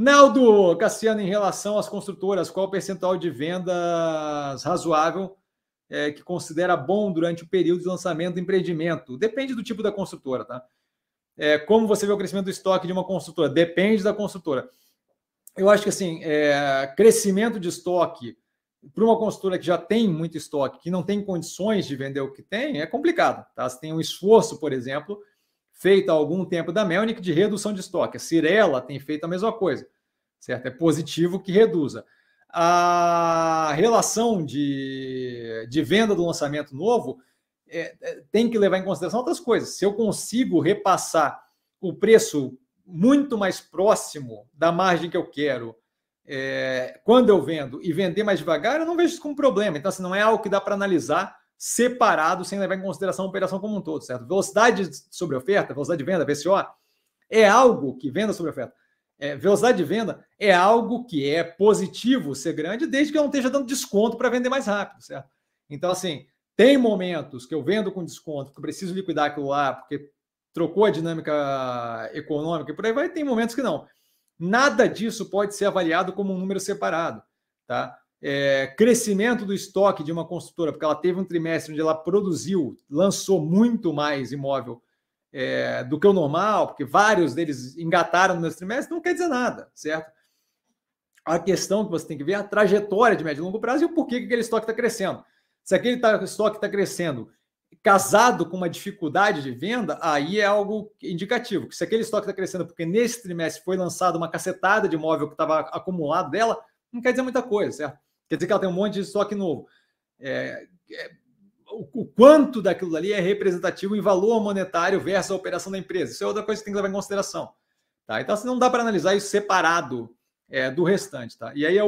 Naldo Cassiano, em relação às construtoras, qual o percentual de vendas razoável é, que considera bom durante o período de lançamento do empreendimento? Depende do tipo da construtora, tá? É, como você vê o crescimento do estoque de uma construtora? Depende da construtora. Eu acho que assim, é, crescimento de estoque para uma construtora que já tem muito estoque, que não tem condições de vender o que tem, é complicado. Tá? Você tem um esforço, por exemplo, feito há algum tempo da Melnick de redução de estoque. A Cirela tem feito a mesma coisa, certo? É positivo que reduza. A relação de, de venda do lançamento novo é, é, tem que levar em consideração outras coisas. Se eu consigo repassar o preço muito mais próximo da margem que eu quero é, quando eu vendo e vender mais devagar, eu não vejo isso como problema. Então, assim, não é algo que dá para analisar separado, sem levar em consideração a operação como um todo, certo? Velocidade sobre oferta, velocidade de venda, VCO, é algo que venda sobre oferta. É, velocidade de venda é algo que é positivo ser grande, desde que eu não esteja dando desconto para vender mais rápido, certo? Então, assim, tem momentos que eu vendo com desconto, que eu preciso liquidar aquilo lá, porque trocou a dinâmica econômica e por aí vai, tem momentos que não. Nada disso pode ser avaliado como um número separado, tá? É, crescimento do estoque de uma construtora, porque ela teve um trimestre onde ela produziu, lançou muito mais imóvel é, do que o normal, porque vários deles engataram no mesmo trimestre, não quer dizer nada, certo? A questão que você tem que ver é a trajetória de médio e longo prazo e o porquê que aquele estoque está crescendo. Se aquele estoque está crescendo casado com uma dificuldade de venda, aí é algo indicativo. Se aquele estoque está crescendo porque nesse trimestre foi lançado uma cacetada de imóvel que estava acumulado dela, não quer dizer muita coisa, certo? Quer dizer que ela tem um monte de estoque novo. É, é, o, o, quanto daquilo ali é representativo em valor monetário versus a operação da empresa. Isso é outra coisa que tem que levar em consideração. Tá? Então, assim, não dá para analisar isso separado é, do restante. Tá? E aí, a